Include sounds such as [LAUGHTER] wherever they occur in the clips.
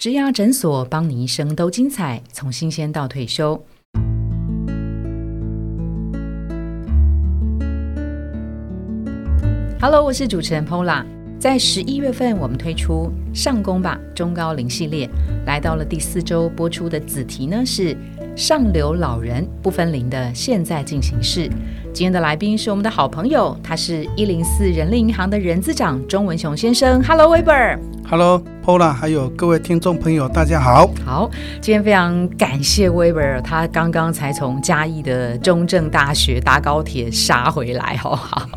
植牙诊所，帮你一生都精彩，从新鲜到退休。Hello，我是主持人 Pola。在十一月份，我们推出《上工吧中高龄》系列，来到了第四周播出的子题呢是“上流老人不分龄的现在进行式”。今天的来宾是我们的好朋友，他是一零四人力银行的人资长钟文雄先生。Hello，Weber。Hello，Pola，还有各位听众朋友，大家好。好，今天非常感谢 Weber，他刚刚才从嘉义的中正大学搭高铁杀回来，好不好？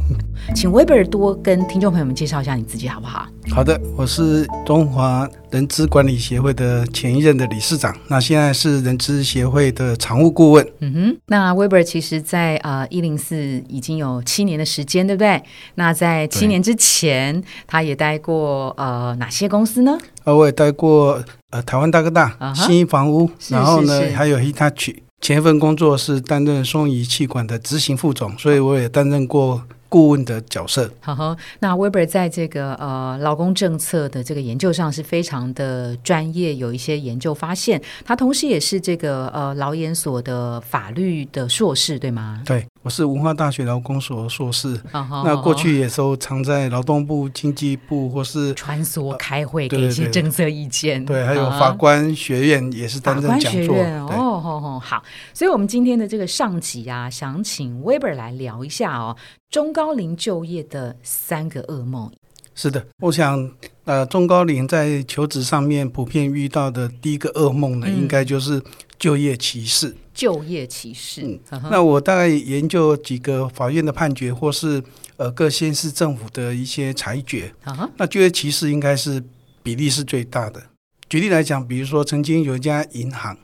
请威贝尔多跟听众朋友们介绍一下你自己好不好？好的，我是中华人资管理协会的前一任的理事长，那现在是人资协会的常务顾问。嗯哼，那 Weber 其实在呃一零四已经有七年的时间，对不对？那在七年之前，他也待过呃哪些公司呢？呃，我也待过呃台湾大哥大、新一房屋，然后呢还有 Hitachi。前一份工作是担任松仪气管的执行副总，所以我也担任过。顾问的角色，好好。那 Weber 在这个呃劳工政策的这个研究上是非常的专业，有一些研究发现。他同时也是这个呃劳研所的法律的硕士，对吗？对。我是文化大学劳工所硕士，那过去也都常在劳动部、经济部或是穿梭开会，给一些政策意见。对，还有法官学院也是担任讲座。哦，好好好。所以，我们今天的这个上集啊，想请 Weber 来聊一下哦，中高龄就业的三个噩梦。是的，我想，呃，中高龄在求职上面普遍遇到的第一个噩梦呢，应该就是就业歧视。就业歧视。那我大概研究几个法院的判决，或是呃各县市政府的一些裁决。那就业歧视应该是比例是最大的。举例来讲，比如说曾经有一家银行，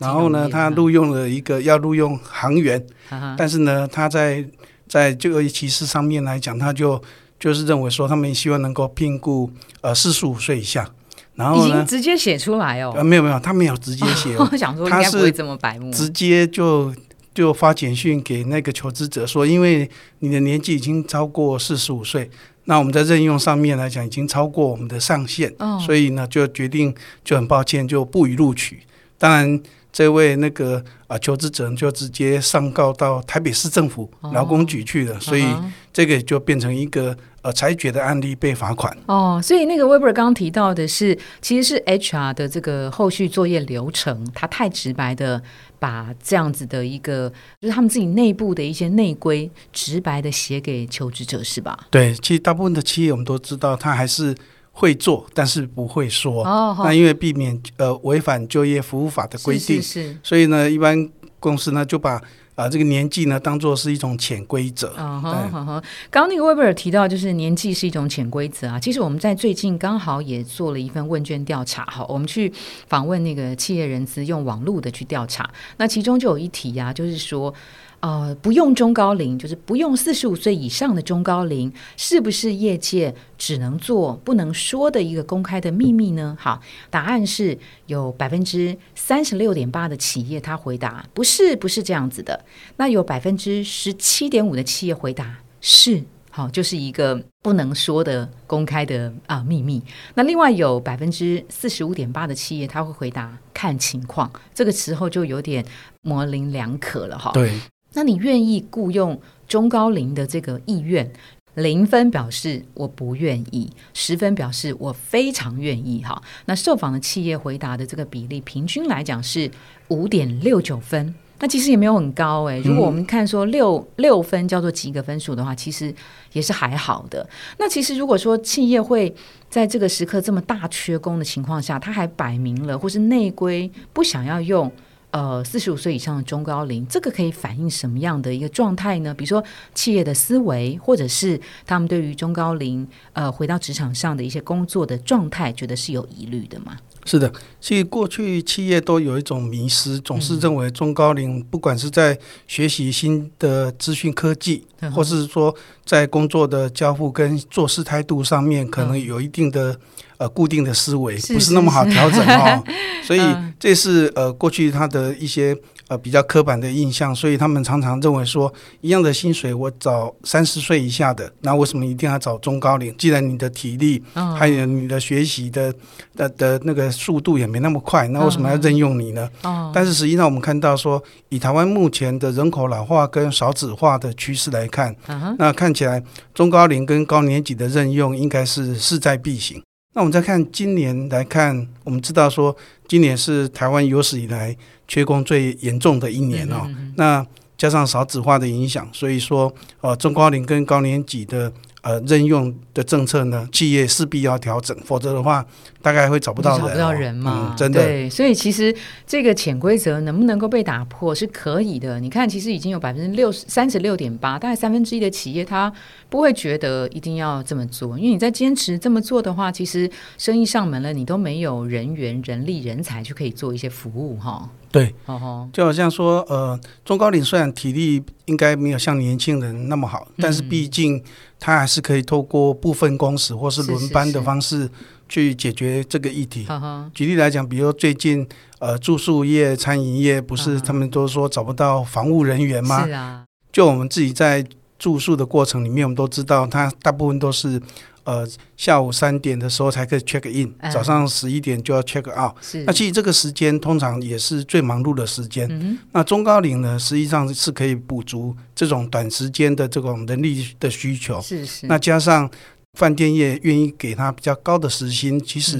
然后呢，他录用了一个要录用行员，但是呢，他在在就业歧视上面来讲，他就就是认为说，他们希望能够聘雇呃四十五岁以下。然后呢？直接写出来哦。呃，没有没有，他没有直接写。[LAUGHS] 我想说，应该不会这么白目。直接就就发简讯给那个求职者说，因为你的年纪已经超过四十五岁，那我们在任用上面来讲已经超过我们的上限，所以呢就决定就很抱歉就不予录取。当然，这位那个啊求职者就直接上告到台北市政府劳工局去了，所以这个就变成一个。呃，裁决的案例被罚款哦，所以那个 Weber 刚刚提到的是，其实是 HR 的这个后续作业流程，他太直白的把这样子的一个，就是他们自己内部的一些内规，直白的写给求职者，是吧？对，其实大部分的企业我们都知道，他还是会做，但是不会说。哦，那因为避免呃违反就业服务法的规定，是，所以呢，一般公司呢就把。啊，这个年纪呢，当做是一种潜规则。啊。刚刚那个威贝尔提到，就是年纪是一种潜规则啊。其实我们在最近刚好也做了一份问卷调查，哈，我们去访问那个企业人资，用网络的去调查。那其中就有一题啊，就是说。呃，不用中高龄，就是不用四十五岁以上的中高龄，是不是业界只能做不能说的一个公开的秘密呢？好，答案是有百分之三十六点八的企业他回答不是，不是这样子的。那有百分之十七点五的企业回答是，好，就是一个不能说的公开的啊秘密。那另外有百分之四十五点八的企业他会回答看情况，这个时候就有点模棱两可了哈。对。那你愿意雇佣中高龄的这个意愿，零分表示我不愿意，十分表示我非常愿意。哈，那受访的企业回答的这个比例，平均来讲是五点六九分。那其实也没有很高诶。如果我们看说六六分叫做及格分数的话，其实也是还好的。那其实如果说企业会在这个时刻这么大缺工的情况下，他还摆明了或是内规不想要用。呃，四十五岁以上的中高龄，这个可以反映什么样的一个状态呢？比如说企业的思维，或者是他们对于中高龄呃回到职场上的一些工作的状态，觉得是有疑虑的吗？是的，其实过去企业都有一种迷失，总是认为中高龄不管是在学习新的资讯科技，或是说在工作的交付跟做事态度上面，可能有一定的。呃，固定的思维不是那么好调整哦，[LAUGHS] 所以这是呃过去他的一些呃比较刻板的印象，所以他们常常认为说，一样的薪水，我找三十岁以下的，那为什么一定要找中高龄？既然你的体力还有你的学习的的的那个速度也没那么快，那为什么要任用你呢？但是实际上我们看到说，以台湾目前的人口老化跟少子化的趋势来看，那看起来中高龄跟高年级的任用应该是势在必行。那我们再看今年来看，我们知道说今年是台湾有史以来缺工最严重的一年哦。那加上少子化的影响，所以说呃中高龄跟高年级的。呃，任用的政策呢，企业势必要调整，否则的话，大概会找不到人，找不到人嘛，真的。对，所以其实这个潜规则能不能够被打破是可以的。你看，其实已经有百分之六十三十六点八，大概三分之一的企业，它不会觉得一定要这么做，因为你在坚持这么做的话，其实生意上门了，你都没有人员、人力、人才去可以做一些服务哈。对，就好像说，呃，中高龄虽然体力应该没有像年轻人那么好，但是毕竟他还是可以透过部分工时或是轮班的方式去解决这个议题。举例来讲，比如最近呃住宿业、餐饮业不是他们都说找不到防务人员吗？是啊，就我们自己在住宿的过程里面，我们都知道，他大部分都是。呃，下午三点的时候才可以 check in，早上十一点就要 check out。是，那其实这个时间通常也是最忙碌的时间。嗯那中高龄呢，实际上是可以补足这种短时间的这种人力的需求。是是。那加上饭店业愿意给他比较高的时薪，其实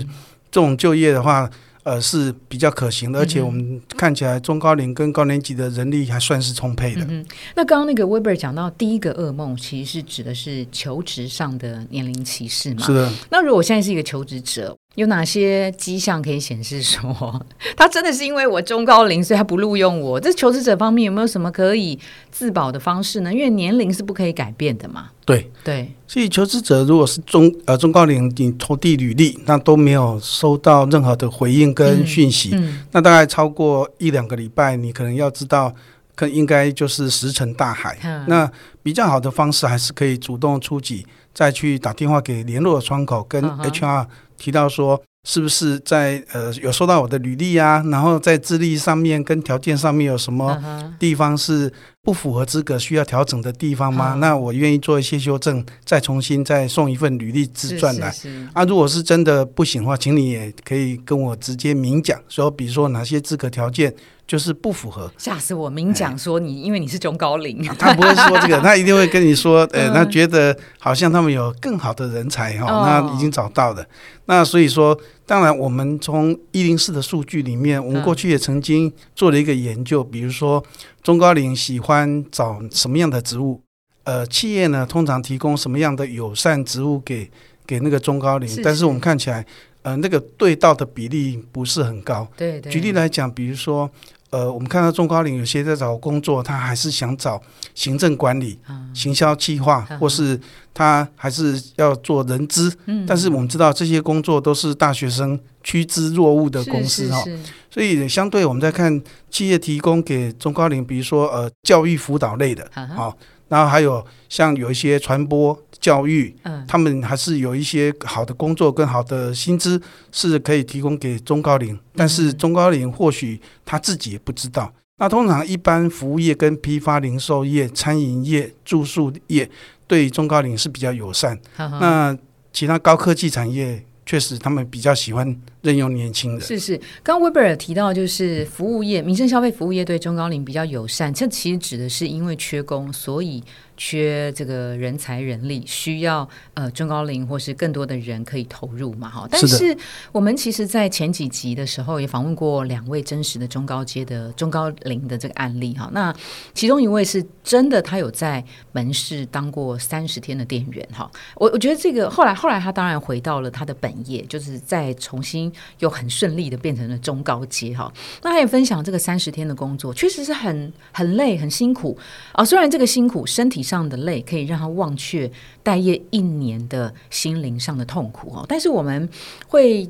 这种就业的话。呃，是比较可行的，而且我们看起来中高龄跟高年级的人力还算是充沛的。嗯，那刚刚那个 Weber 讲到第一个噩梦，其实是指的是求职上的年龄歧视嘛？是的。那如果我现在是一个求职者。有哪些迹象可以显示说，他真的是因为我中高龄，所以他不录用我？这求职者方面有没有什么可以自保的方式呢？因为年龄是不可以改变的嘛。对对，所以求职者如果是中呃中高龄，你投递履历，那都没有收到任何的回应跟讯息，那大概超过一两个礼拜，你可能要知道，可应该就是石沉大海。那比较好的方式还是可以主动出击，再去打电话给联络窗口跟 HR。提到说，是不是在呃有收到我的履历啊？然后在资历上面跟条件上面有什么地方是不符合资格需要调整的地方吗？那我愿意做一些修正，再重新再送一份履历自传来。啊，如果是真的不行的话，请你也可以跟我直接明讲，说比如说哪些资格条件。就是不符合，吓死我！明讲说你，因为你是中高龄，他不会说这个，[LAUGHS] 他一定会跟你说，呃，他觉得好像他们有更好的人才哈，那已经找到了。那所以说，当然我们从一零四的数据里面，我们过去也曾经做了一个研究，比如说中高龄喜欢找什么样的职务，呃，企业呢通常提供什么样的友善职务给给那个中高龄，但是我们看起来。呃，那个对到的比例不是很高。对对。举例来讲，比如说，呃，我们看到中高龄有些在找工作，他还是想找行政管理、行销计划，或是他还是要做人资。嗯。但是我们知道这些工作都是大学生趋之若鹜的公司哈。所以相对我们在看企业提供给中高龄，比如说呃教育辅导类的，好，然后还有像有一些传播。教育，嗯，他们还是有一些好的工作跟好的薪资是可以提供给中高龄，但是中高龄或许他自己也不知道。那通常一般服务业跟批发零售业、餐饮业、住宿业对中高龄是比较友善，那其他高科技产业。确实，他们比较喜欢任用年轻人。是是，刚威 Weber 提到，就是服务业、民生消费服务业对中高龄比较友善，这其实指的是因为缺工，所以缺这个人才人力，需要呃中高龄或是更多的人可以投入嘛，哈。但是我们其实，在前几集的时候也访问过两位真实的中高阶的中高龄的这个案例，哈。那其中一位是真的，他有在门市当过三十天的店员，哈。我我觉得这个后来后来他当然回到了他的本。业就是再重新又很顺利的变成了中高阶哈，那他也分享这个三十天的工作确实是很很累很辛苦啊，虽然这个辛苦身体上的累可以让他忘却待业一年的心灵上的痛苦哦，但是我们会。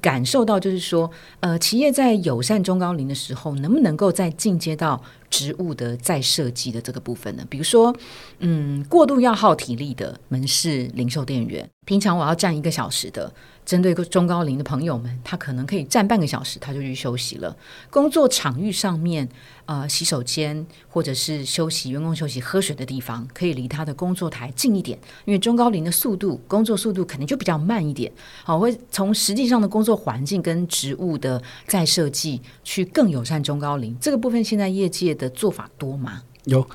感受到就是说，呃，企业在友善中高龄的时候，能不能够再进阶到职务的再设计的这个部分呢？比如说，嗯，过度要耗体力的门市零售店员，平常我要站一个小时的，针对中高龄的朋友们，他可能可以站半个小时，他就去休息了。工作场域上面，呃，洗手间或者是休息员工休息喝水的地方，可以离他的工作台近一点，因为中高龄的速度工作速度肯定就比较慢一点。好，会从实际上的工作环境跟职务的再设计，去更友善中高龄这个部分。现在业界的做法多吗？有。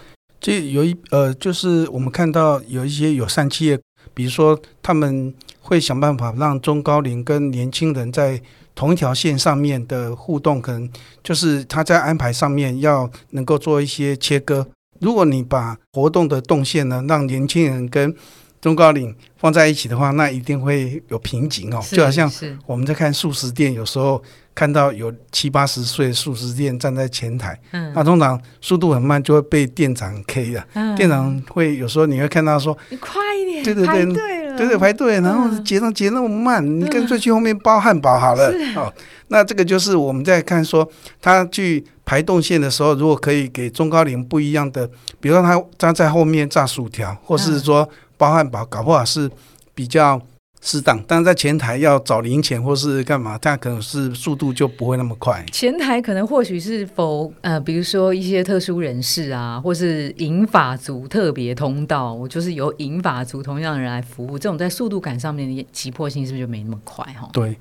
这有一呃，就是我们看到有一些友善企业，比如说他们会想办法让中高龄跟年轻人在同一条线上面的互动，可能就是他在安排上面要能够做一些切割。如果你把活动的动线呢，让年轻人跟中高龄放在一起的话，那一定会有瓶颈哦。就好像我们在看素食店，有时候。看到有七八十岁素食店站在前台，嗯，那通常速度很慢，就会被店长 K 了。店长会有时候你会看到说，你快一点，对对对，对对排队，然后结账结那么慢，你干脆去后面包汉堡好了。哦，那这个就是我们在看说他去排动线的时候，如果可以给中高龄不一样的，比如说他站在后面炸薯条，或是说包汉堡，搞不好是比较。适当，但是在前台要找零钱或是干嘛，它可能是速度就不会那么快。前台可能或许是否呃，比如说一些特殊人士啊，或是银法族特别通道，我就是由银法族同样的人来服务，这种在速度感上面的急迫性是不是就没那么快哈？对，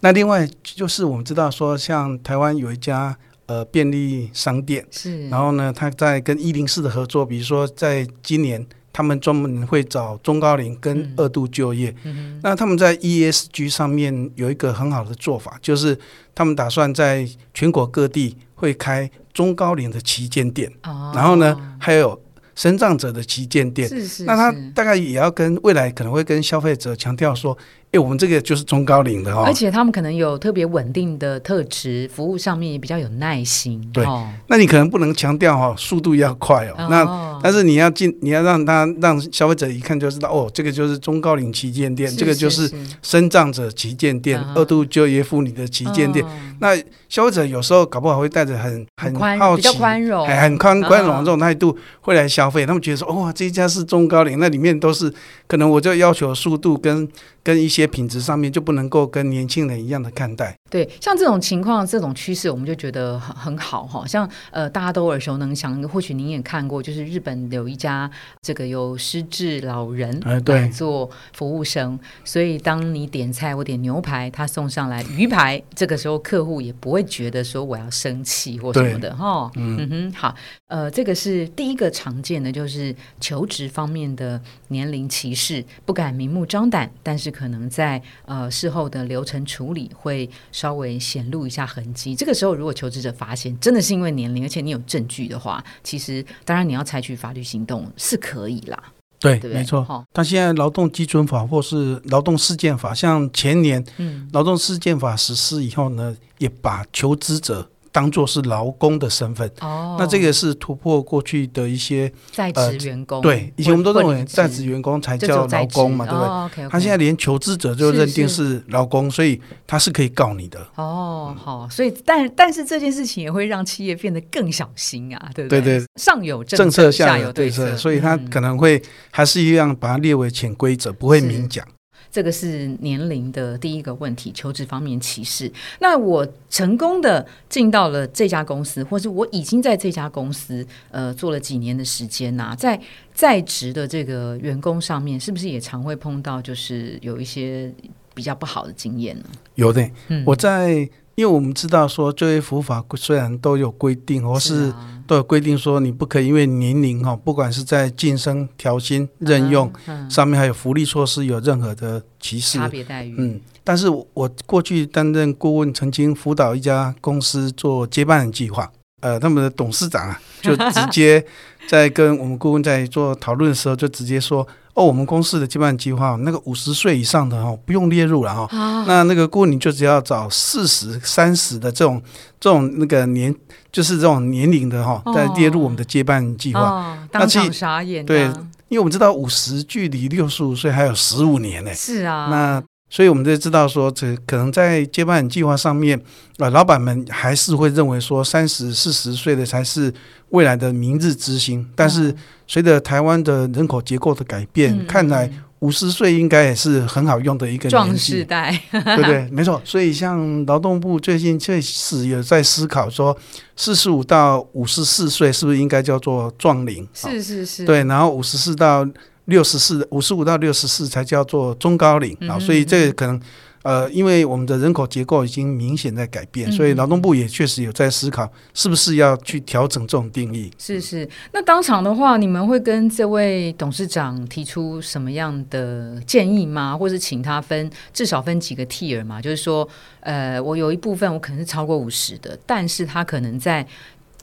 那另外就是我们知道说，像台湾有一家呃便利商店，是，然后呢，他在跟一零四的合作，比如说在今年。他们专门会找中高龄跟二度就业，那他们在 ESG 上面有一个很好的做法，就是他们打算在全国各地会开中高龄的旗舰店，然后呢还有身障者的旗舰店，那他大概也要跟未来可能会跟消费者强调说。我们这个就是中高龄的哦，而且他们可能有特别稳定的特质，服务上面也比较有耐心。对，那你可能不能强调哈，速度要快哦。那但是你要进，你要让他让消费者一看就知道哦，这个就是中高龄旗舰店，这个就是生长者旗舰店，二度就业妇女的旗舰店。那消费者有时候搞不好会带着很很好奇、宽容、很宽宽容这种态度会来消费，他们觉得说哇，这一家是中高龄，那里面都是可能我就要求速度跟跟一些。品质上面就不能够跟年轻人一样的看待。对，像这种情况、这种趋势，我们就觉得很很好哈。像呃，大家都耳熟能详，或许您也看过，就是日本有一家这个有失智老人来做服务生，所以当你点菜，我点牛排，他送上来鱼排，这个时候客户也不会觉得说我要生气或什么的哈。嗯哼，好，呃，这个是第一个常见的，就是求职方面的年龄歧视，不敢明目张胆，但是可能在呃事后的流程处理会。稍微显露一下痕迹，这个时候如果求职者发现真的是因为年龄，而且你有证据的话，其实当然你要采取法律行动是可以啦。对，没错。但现在劳动基准法或是劳动事件法，像前年，嗯，劳动事件法实施以后呢，也把求职者。当做是劳工的身份，哦，那这个是突破过去的一些在职员工。对，以前我们都认为在职员工才叫劳工嘛，对不对？他现在连求职者就认定是劳工，所以他是可以告你的。哦，好，所以但但是这件事情也会让企业变得更小心啊，对不对？对对，上有政策，下有对策，所以他可能会还是一样把它列为潜规则，不会明讲。这个是年龄的第一个问题，求职方面歧视。那我成功的进到了这家公司，或是我已经在这家公司呃做了几年的时间呐，在在职的这个员工上面，是不是也常会碰到就是有一些比较不好的经验呢？有的，我在。因为我们知道说就业服务法虽然都有规定，或是都有规定说你不可以因为年龄哈，不管是在晋升、调薪、任用上面，还有福利措施有任何的歧视、差别待遇。嗯，但是我过去担任顾问，曾经辅导一家公司做接班人计划，呃，他们的董事长啊，就直接在跟我们顾问在做讨论的时候，就直接说。哦，我们公司的接班计划，那个五十岁以上的哦，不用列入了哈。那那个顾问你就只要找四十三十的这种这种那个年，就是这种年龄的哈，再列入我们的接班计划。当场傻眼。对，因为我们知道五十距离六十五岁还有十五年呢。是啊。那所以我们就知道说，这可能在接班人计划上面，啊，老板们还是会认为说，三十四十岁的才是未来的明日之星。但是随着台湾的人口结构的改变，看来五十岁应该也是很好用的一个壮士代，对不对？没错。所以像劳动部最近确实有在思考说，四十五到五十四岁是不是应该叫做壮龄？是是是。对，然后五十四到六十四，五十五到六十四才叫做中高龄啊。所以这个可能。呃，因为我们的人口结构已经明显在改变，所以劳动部也确实有在思考，是不是要去调整这种定义。是是，那当场的话，你们会跟这位董事长提出什么样的建议吗？或是请他分至少分几个 tier 嘛？就是说，呃，我有一部分我可能是超过五十的，但是他可能在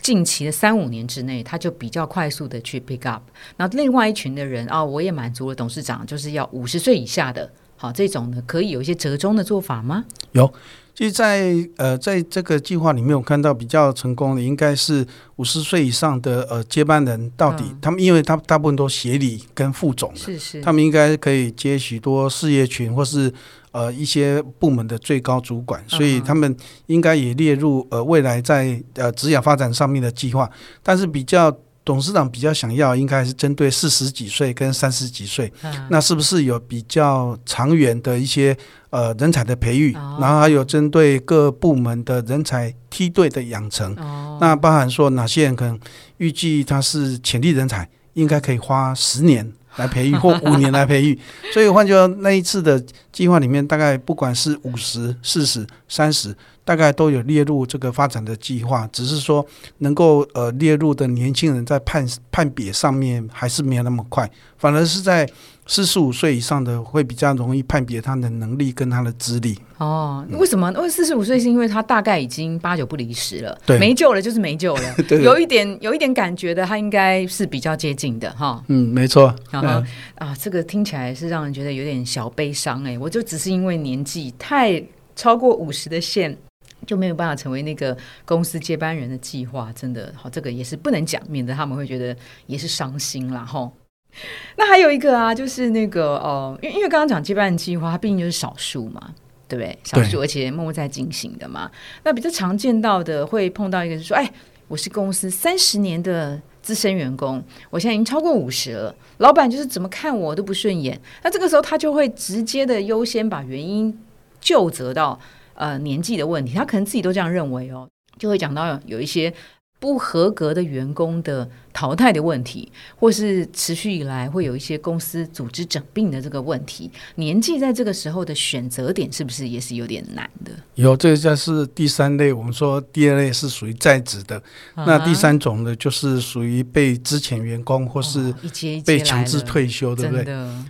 近期的三五年之内，他就比较快速的去 pick up。那另外一群的人啊，我也满足了董事长，就是要五十岁以下的。好，这种呢可以有一些折中的做法吗？有，其实，在呃，在这个计划里面，我看到比较成功的应该是五十岁以上的呃接班人，到底他们，因为他大部分都协理跟副总，是是，他们应该可以接许多事业群或是呃一些部门的最高主管，所以他们应该也列入呃未来在呃职业发展上面的计划，但是比较。董事长比较想要，应该是针对四十几岁跟三十几岁，那是不是有比较长远的一些呃人才的培育，然后还有针对各部门的人才梯队的养成，那包含说哪些人可能预计他是潜力人才，应该可以花十年来培育 [LAUGHS] 或五年来培育，所以换句话那一次的计划里面，大概不管是五十、四十、三十。大概都有列入这个发展的计划，只是说能够呃列入的年轻人在判判别上面还是没有那么快，反而是在四十五岁以上的会比较容易判别他的能力跟他的资历。哦，为什么？因为四十五岁是因为他大概已经八九不离十了，对，没救了就是没救了。[LAUGHS] 对有一点有一点感觉的，他应该是比较接近的哈。嗯，没错。然后啊，这个听起来是让人觉得有点小悲伤哎，我就只是因为年纪太超过五十的线。就没有办法成为那个公司接班人的计划，真的好，这个也是不能讲，免得他们会觉得也是伤心了哈。[LAUGHS] 那还有一个啊，就是那个哦，因为因为刚刚讲接班人计划，它毕竟就是少数嘛，对不对？少数而且默默在进行的嘛。那比较常见到的会碰到一个，是说，哎，我是公司三十年的资深员工，我现在已经超过五十了，老板就是怎么看我都不顺眼。那这个时候他就会直接的优先把原因就责到。呃，年纪的问题，他可能自己都这样认为哦，就会讲到有一些不合格的员工的淘汰的问题，或是持续以来会有一些公司组织整并的这个问题。年纪在这个时候的选择点，是不是也是有点难的？有，这个就是第三类。我们说第二类是属于在职的，那第三种呢，就是属于被之前员工或是被强制退休，对不对？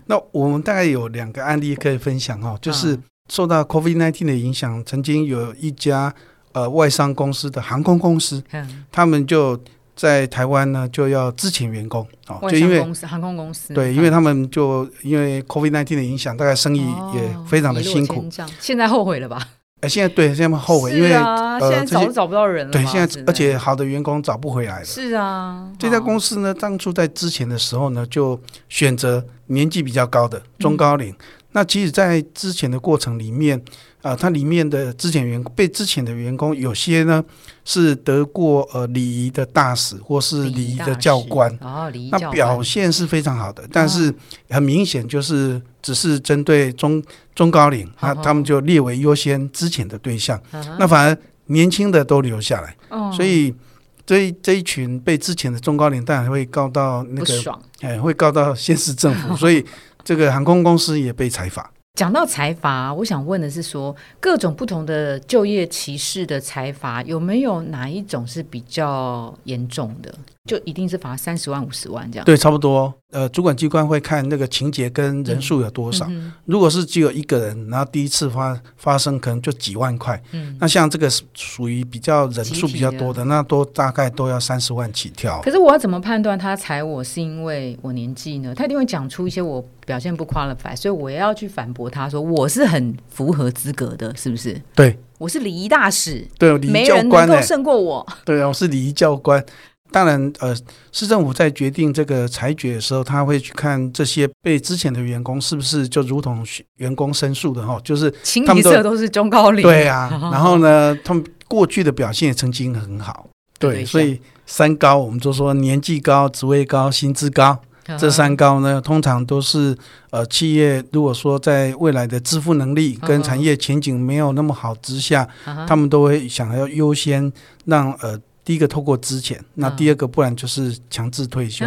那我们大概有两个案例可以分享哦，就是。受到 COVID-19 的影响，曾经有一家呃外商公司的航空公司，他们就在台湾呢就要资遣员工哦，就因为航空公司对，因为他们就因为 COVID nineteen 的影响，大概生意也非常的辛苦。现在后悔了吧？哎，现在对，现在后悔，因为呃，现在找都找不到人了。对，现在而且好的员工找不回来了。是啊，这家公司呢，当初在之前的时候呢，就选择年纪比较高的中高龄。那其实，在之前的过程里面，啊，它里面的之前员工被之前的员工，有些呢是得过呃礼仪的大使，或是礼仪的教官，哦，礼仪那表现是非常好的，但是很明显就是只是针对中中高龄，那他们就列为优先之前的对象，那反而年轻的都留下来，所以这这一群被之前的中高龄当然会告到那个，哎，会告到县市政府，所以。这个航空公司也被裁罚。讲到财阀，我想问的是，说各种不同的就业歧视的财阀，有没有哪一种是比较严重的？就一定是罚三十万、五十万这样？对，差不多。呃，主管机关会看那个情节跟人数有多少。如果是只有一个人，然后第一次发发生，可能就几万块。嗯，那像这个属于比较人数比较多的，那都大概都要三十万起跳。可是我要怎么判断他裁我是因为我年纪呢？他一定会讲出一些我表现不 qualify，所以我要去反驳他说我是很符合资格的，是不是？对，我是礼仪大使，对，礼仪教官能够胜过我。[LAUGHS] 对啊，我是礼仪教官。当然，呃，市政府在决定这个裁决的时候，他会去看这些被之前的员工是不是就如同员工申诉的哈，就是他们都是中高龄，对啊。[LAUGHS] 然后呢，他们过去的表现曾经很好，[LAUGHS] 对，所以三高我们就说年纪高、职位高、薪资高，[LAUGHS] 这三高呢，通常都是呃企业如果说在未来的支付能力跟产业前景没有那么好之下，他们都会想要优先让呃第一个透过资遣，那第二个不然就是强制退休。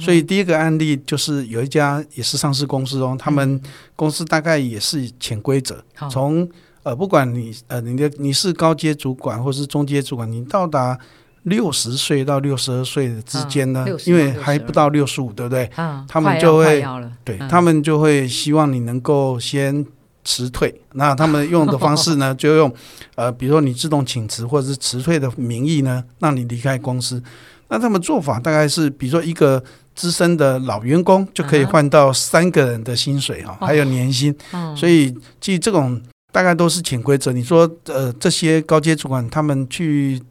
所以第一个案例就是有一家也是上市公司哦，他们公司大概也是潜规则，从呃不管你呃你的你是高阶主管或是中阶主管，你到达。六十岁到六十二岁的之间呢，因为还不到六十五，对不对？他们就会对他们就会希望你能够先辞退。那他们用的方式呢，[LAUGHS] 就用呃，比如说你自动请辞或者是辞退的名义呢，让你离开公司。那他们做法大概是，比如说一个资深的老员工就可以换到三个人的薪水哈，还有年薪。所以，其实这种大概都是潜规则。你说呃，这些高阶主管他们去。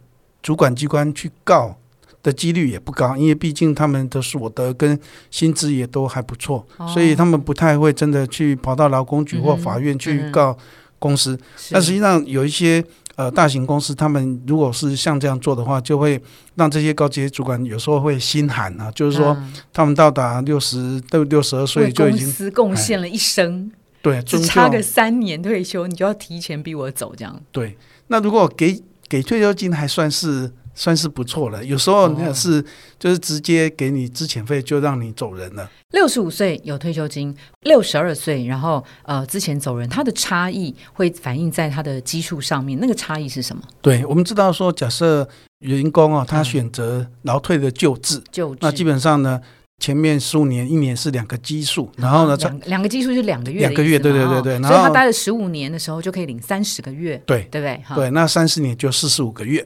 主管机关去告的几率也不高，因为毕竟他们的所得跟薪资也都还不错，所以他们不太会真的去跑到劳工局或法院去告公司。但实际上有一些呃大型公司，他们如果是像这样做的话，就会让这些高级主管有时候会心寒啊，就是说他们到达六十到六十二岁就已经公司贡献了一生，对，只差个三年退休，你就要提前逼我走这样。对，那如果给。给退休金还算是算是不错了，有时候那是就是直接给你资遣费就让你走人了。六十五岁有退休金，六十二岁然后呃之前走人，它的差异会反映在他的基数上面，那个差异是什么？对，我们知道说，假设员工啊，他选择劳退的救治，就那基本上呢。前面十五年，一年是两个基数，然后呢，两两个基数是两个月，两个月，对对对对。所以他待了十五年的时候，就可以领三十个月，对对不对？对，那三十年就四十五个月。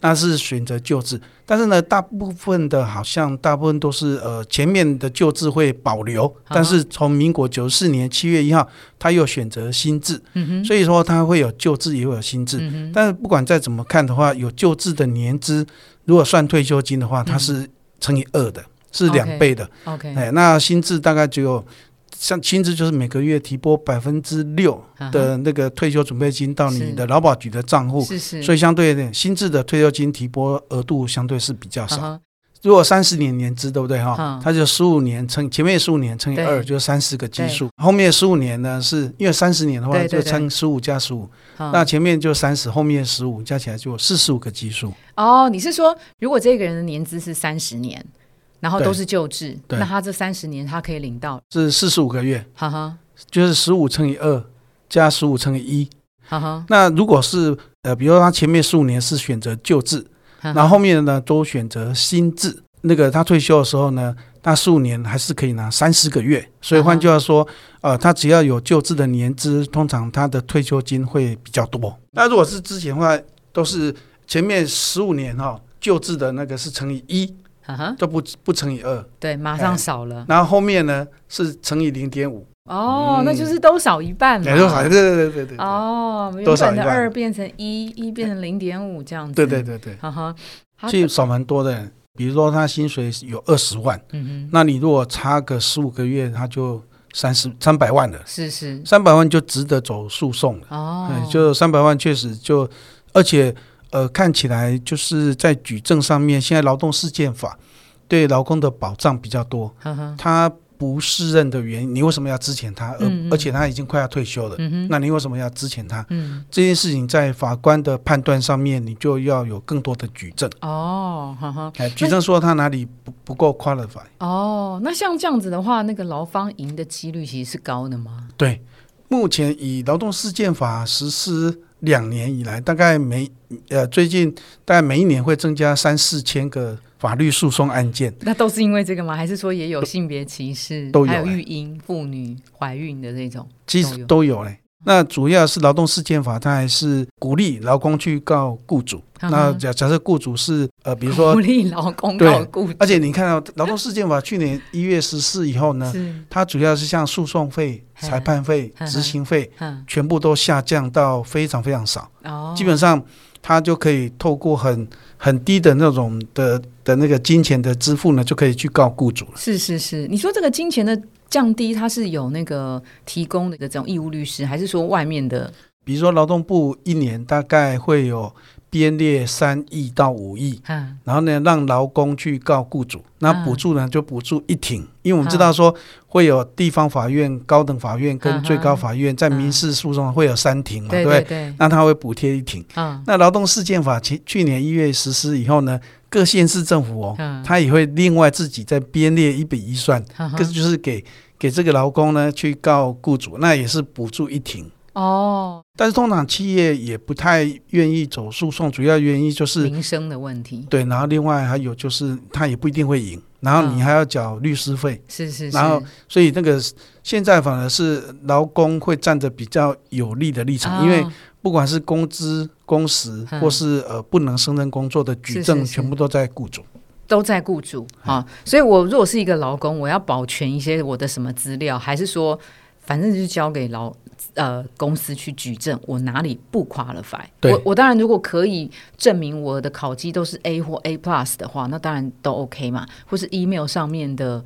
那是选择救治，但是呢，大部分的好像大部分都是呃前面的旧制会保留，但是从民国九四年七月一号，他又选择新制，所以说他会有旧制也会有新制。但是不管再怎么看的话，有旧制的年资，如果算退休金的话，它是乘以二的。是两倍的，OK，哎，那薪资大概只有像薪资就是每个月提拨百分之六的那个退休准备金到你的劳保局的账户，是是，所以相对点薪资的退休金提拨额度相对是比较少。如果三十年年资，对不对哈？它就十五年乘前面十五年乘以二，就三十个基数。后面十五年呢，是因为三十年的话就乘十五加十五，那前面就三十，后面十五加起来就四十五个基数。哦，你是说如果这个人的年资是三十年？然后都是旧制，那他这三十年他可以领到是四十五个月，哈哈，就是十五乘以二加十五乘以一，哈哈。那如果是呃，比如说他前面十五年是选择旧制，然后后面呢都选择新制，那个他退休的时候呢，那十五年还是可以拿三十个月。所以换句话说，呃，他只要有旧制的年资，通常他的退休金会比较多。那如果是之前的话，都是前面十五年哈旧制的那个是乘以一。都不不乘以二，对，马上少了。然后后面呢是乘以零点五，哦，那就是都少一半嘛。都少，对对对对对。哦，原本的二变成一，一变成零点五这样子。对对对对。哈哈，其实少蛮多的。比如说他薪水有二十万，嗯哼，那你如果差个十五个月，他就三十三百万了。是是，三百万就值得走诉讼了。哦，就三百万确实就，而且。呃，看起来就是在举证上面，现在劳动事件法对劳工的保障比较多。他不适任的原因，你为什么要支遣他？而而且他已经快要退休了，那你为什么要支遣他？这件事情在法官的判断上面，你就要有更多的举证。哦，哎，举证说他哪里不不够 qualify。哦，那像这样子的话，那个劳方赢的几率其实是高的吗？对，目前以劳动事件法实施。两年以来，大概每呃最近大概每一年会增加三四千个法律诉讼案件。那都是因为这个吗？还是说也有性别歧视？都有，还有育婴妇女怀孕的那种，其实都有嘞。那主要是劳动事件法，它还是鼓励劳工去告雇主。那假假设雇主是呃，比如说鼓励劳工告雇主，而且你看到劳动事件法去年一月十四以后呢，它主要是像诉讼费、裁判费、执行费，全部都下降到非常非常少。哦，基本上他就可以透过很很低的那种的的那个金钱的支付呢，就可以去告雇主了。是是是，你说这个金钱的。降低，它是有那个提供的这种义务律师，还是说外面的？比如说劳动部一年大概会有。编列三亿到五亿，嗯，然后呢，让劳工去告雇主，那补助呢就补助一庭，因为我们知道说会有地方法院、高等法院跟最高法院在民事诉讼会有三庭嘛，对不对？那他会补贴一庭。嗯，那劳动事件法去去年一月实施以后呢，各县市政府哦，他也会另外自己再编列一笔预算，这就是给给这个劳工呢去告雇主，那也是补助一庭。哦，但是通常企业也不太愿意走诉讼，主要原因就是民生的问题。对，然后另外还有就是他也不一定会赢，然后你还要缴律师费。是是。然后，所以那个现在反而是劳工会站着比较有利的立场，因为不管是工资、工时，或是呃不能胜任工作的举证，全部都在雇主，都在雇主啊。所以我如果是一个劳工，我要保全一些我的什么资料，还是说？反正就是交给劳呃公司去举证，我哪里不 qualify？我我当然如果可以证明我的考绩都是 A 或 A plus 的话，那当然都 OK 嘛。或是 email 上面的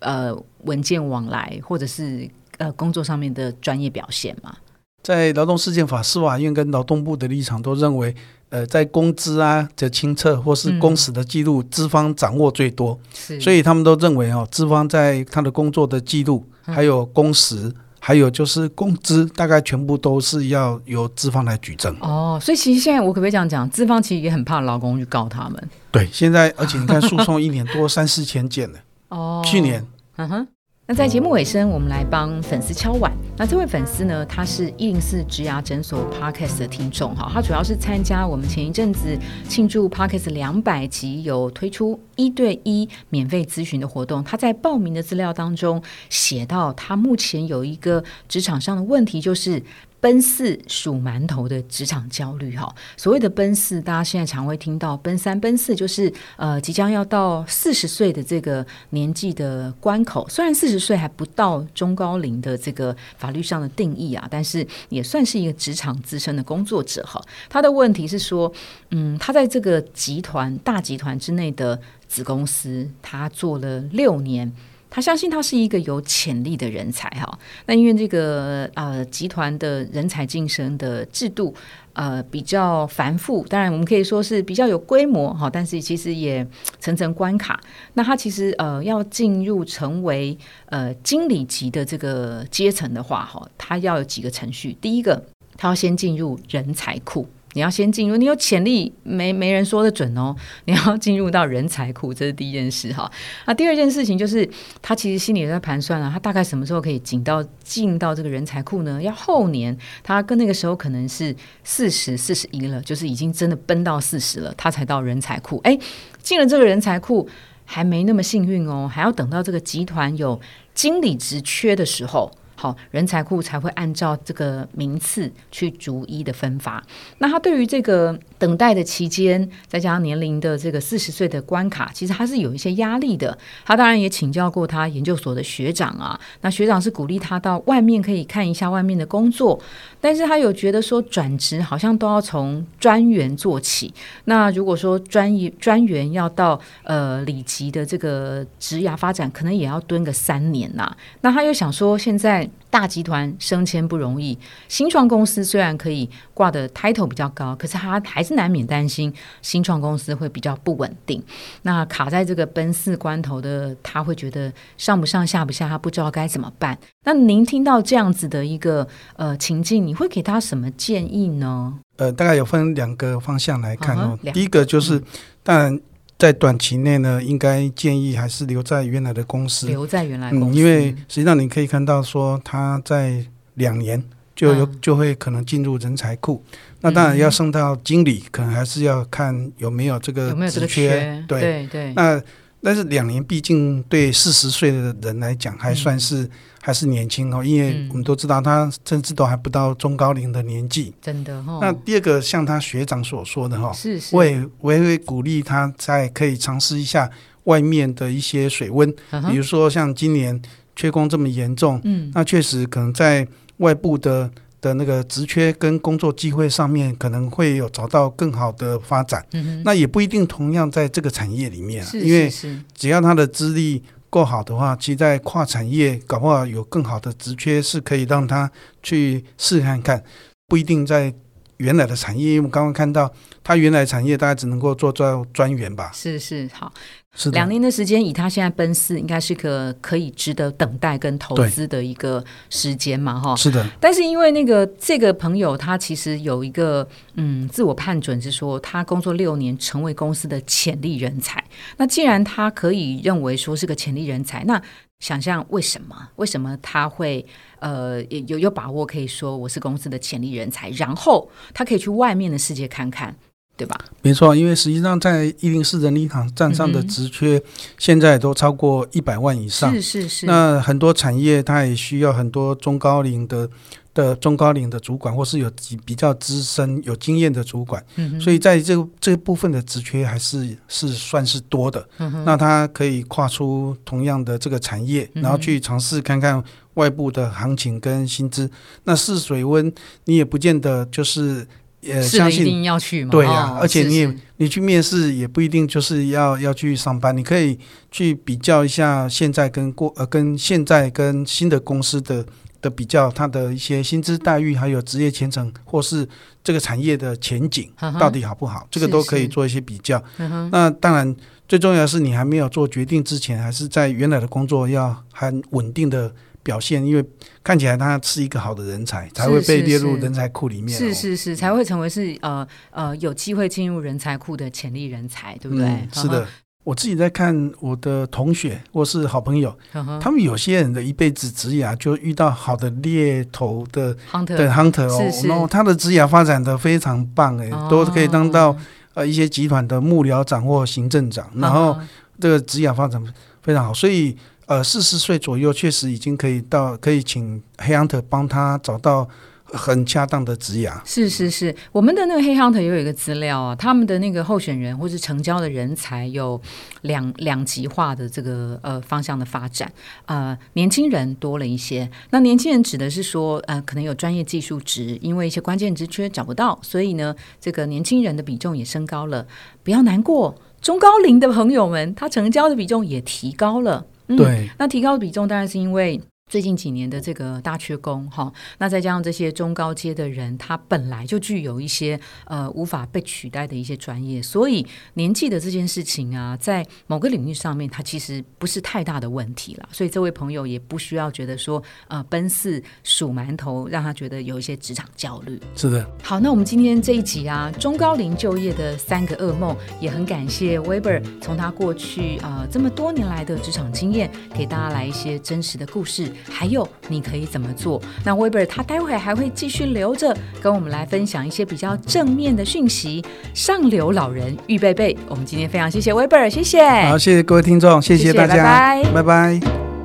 呃文件往来，或者是呃工作上面的专业表现嘛。在劳动事件法，司法院跟劳动部的立场都认为，呃，在工资啊的清册或是工时的记录，资方掌握最多，所以他们都认为哦，资方在他的工作的记录。还有工时，还有就是工资，大概全部都是要由资方来举证。哦，所以其实现在我可不可以这样讲，资方其实也很怕劳工去告他们。对，现在而且你看，诉讼一年多三四千件了。哦，去年，嗯哼。那在节目尾声，我们来帮粉丝敲碗。那这位粉丝呢，他是一零四植牙诊所 Podcast 的听众哈，他主要是参加我们前一阵子庆祝 Podcast 两百集有推出一对一免费咨询的活动。他在报名的资料当中写到，他目前有一个职场上的问题，就是。奔四数馒头的职场焦虑哈，所谓的奔四，大家现在常会听到奔三、奔四，就是呃即将要到四十岁的这个年纪的关口。虽然四十岁还不到中高龄的这个法律上的定义啊，但是也算是一个职场资深的工作者哈。他的问题是说，嗯，他在这个集团大集团之内的子公司，他做了六年。他相信他是一个有潜力的人才哈，那因为这个呃集团的人才晋升的制度呃比较繁复，当然我们可以说是比较有规模哈，但是其实也层层关卡。那他其实呃要进入成为呃经理级的这个阶层的话哈，他要有几个程序，第一个他要先进入人才库。你要先进入，你有潜力，没没人说的准哦。你要进入到人才库，这是第一件事哈。那第二件事情就是，他其实心里在盘算啊，他大概什么时候可以进到进到这个人才库呢？要后年，他跟那个时候可能是四十四十一了，就是已经真的奔到四十了，他才到人才库。哎，进了这个人才库还没那么幸运哦，还要等到这个集团有经理职缺的时候。好，人才库才会按照这个名次去逐一的分发。那他对于这个等待的期间，再加上年龄的这个四十岁的关卡，其实他是有一些压力的。他当然也请教过他研究所的学长啊，那学长是鼓励他到外面可以看一下外面的工作，但是他有觉得说转职好像都要从专员做起。那如果说专业专员要到呃里级的这个职涯发展，可能也要蹲个三年呐。那他又想说现在。大集团升迁不容易，新创公司虽然可以挂的 title 比较高，可是他还是难免担心新创公司会比较不稳定。那卡在这个奔四关头的，他会觉得上不上下不下，他不知道该怎么办。那您听到这样子的一个呃情境，你会给他什么建议呢？呃，大概有分两个方向来看哦。第一个就是，当然。在短期内呢，应该建议还是留在原来的公司。留在原来公司，因为实际上你可以看到说，他在两年就有就会可能进入人才库。那当然要升到经理，可能还是要看有没有这个职缺。对对。那但是两年毕竟对四十岁的人来讲还算是。还是年轻哦，因为我们都知道他甚至都还不到中高龄的年纪，真的哈。那第二个像他学长所说的哈，是是，我也我也会鼓励他再可以尝试一下外面的一些水温，比如说像今年缺工这么严重，嗯，那确实可能在外部的的那个职缺跟工作机会上面可能会有找到更好的发展，嗯那也不一定同样在这个产业里面，因为只要他的资历。够好的话，其实在跨产业搞不好有更好的职缺是可以让他去试看看。不一定在。原来的产业，因为我们刚刚看到，他原来产业大概只能够做专专员吧。是是，好，是两年的时间，以他现在奔四，应该是个可以值得等待跟投资的一个时间嘛，哈。是的。但是因为那个这个朋友，他其实有一个嗯自我判准是说，他工作六年，成为公司的潜力人才。那既然他可以认为说是个潜力人才，那想象为什么？为什么他会？呃，有有把握可以说我是公司的潜力人才，然后他可以去外面的世界看看，对吧？没错，因为实际上在一零四人力场站上的职缺，现在都超过一百万以上。是是是。那很多产业它也需要很多中高龄的的中高龄的主管，或是有比较资深有经验的主管。嗯。所以在这这部分的职缺还是是算是多的。嗯那他可以跨出同样的这个产业，然后去尝试看看。外部的行情跟薪资，那试水温，你也不见得就是呃相信一定要去，对呀，而且你也你去面试也不一定就是要要去上班，你可以去比较一下现在跟过呃跟现在跟新的公司的的比较，他的一些薪资待遇，还有职业前程或是这个产业的前景到底好不好，这个都可以做一些比较。那当然最重要的是你还没有做决定之前，还是在原来的工作要很稳定的。表现，因为看起来他是一个好的人才，才会被列入人才库里面。是是是，才会成为是呃呃有机会进入人才库的潜力人才，对不对？是的，我自己在看我的同学或是好朋友，他们有些人的一辈子职涯就遇到好的猎头的 hunter 的 hunter 哦，然后他的职涯发展的非常棒哎，都可以当到呃一些集团的幕僚长或行政长，然后这个职涯发展非常好，所以。呃，四十岁左右确实已经可以到，可以请黑 hunter 帮他找到很恰当的职涯。是是是，我们的那个黑 hunter 也有一个资料啊，他们的那个候选人或是成交的人才有两两极化的这个呃方向的发展。呃，年轻人多了一些，那年轻人指的是说，呃，可能有专业技术值，因为一些关键职缺找不到，所以呢，这个年轻人的比重也升高了。不要难过，中高龄的朋友们，他成交的比重也提高了。嗯对，那提高的比重当然是因为。最近几年的这个大缺工，哈，那再加上这些中高阶的人，他本来就具有一些呃无法被取代的一些专业，所以年纪的这件事情啊，在某个领域上面，它其实不是太大的问题了。所以这位朋友也不需要觉得说，呃，奔四数馒头，让他觉得有一些职场焦虑。是的。好，那我们今天这一集啊，中高龄就业的三个噩梦，也很感谢 Weber 从他过去啊这么多年来的职场经验，给大家来一些真实的故事。还有你可以怎么做？那 Weber 他待会还会继续留着，跟我们来分享一些比较正面的讯息。上流老人预备备，我们今天非常谢谢 Weber，谢谢。好，谢谢各位听众，谢谢大家，拜拜，拜拜。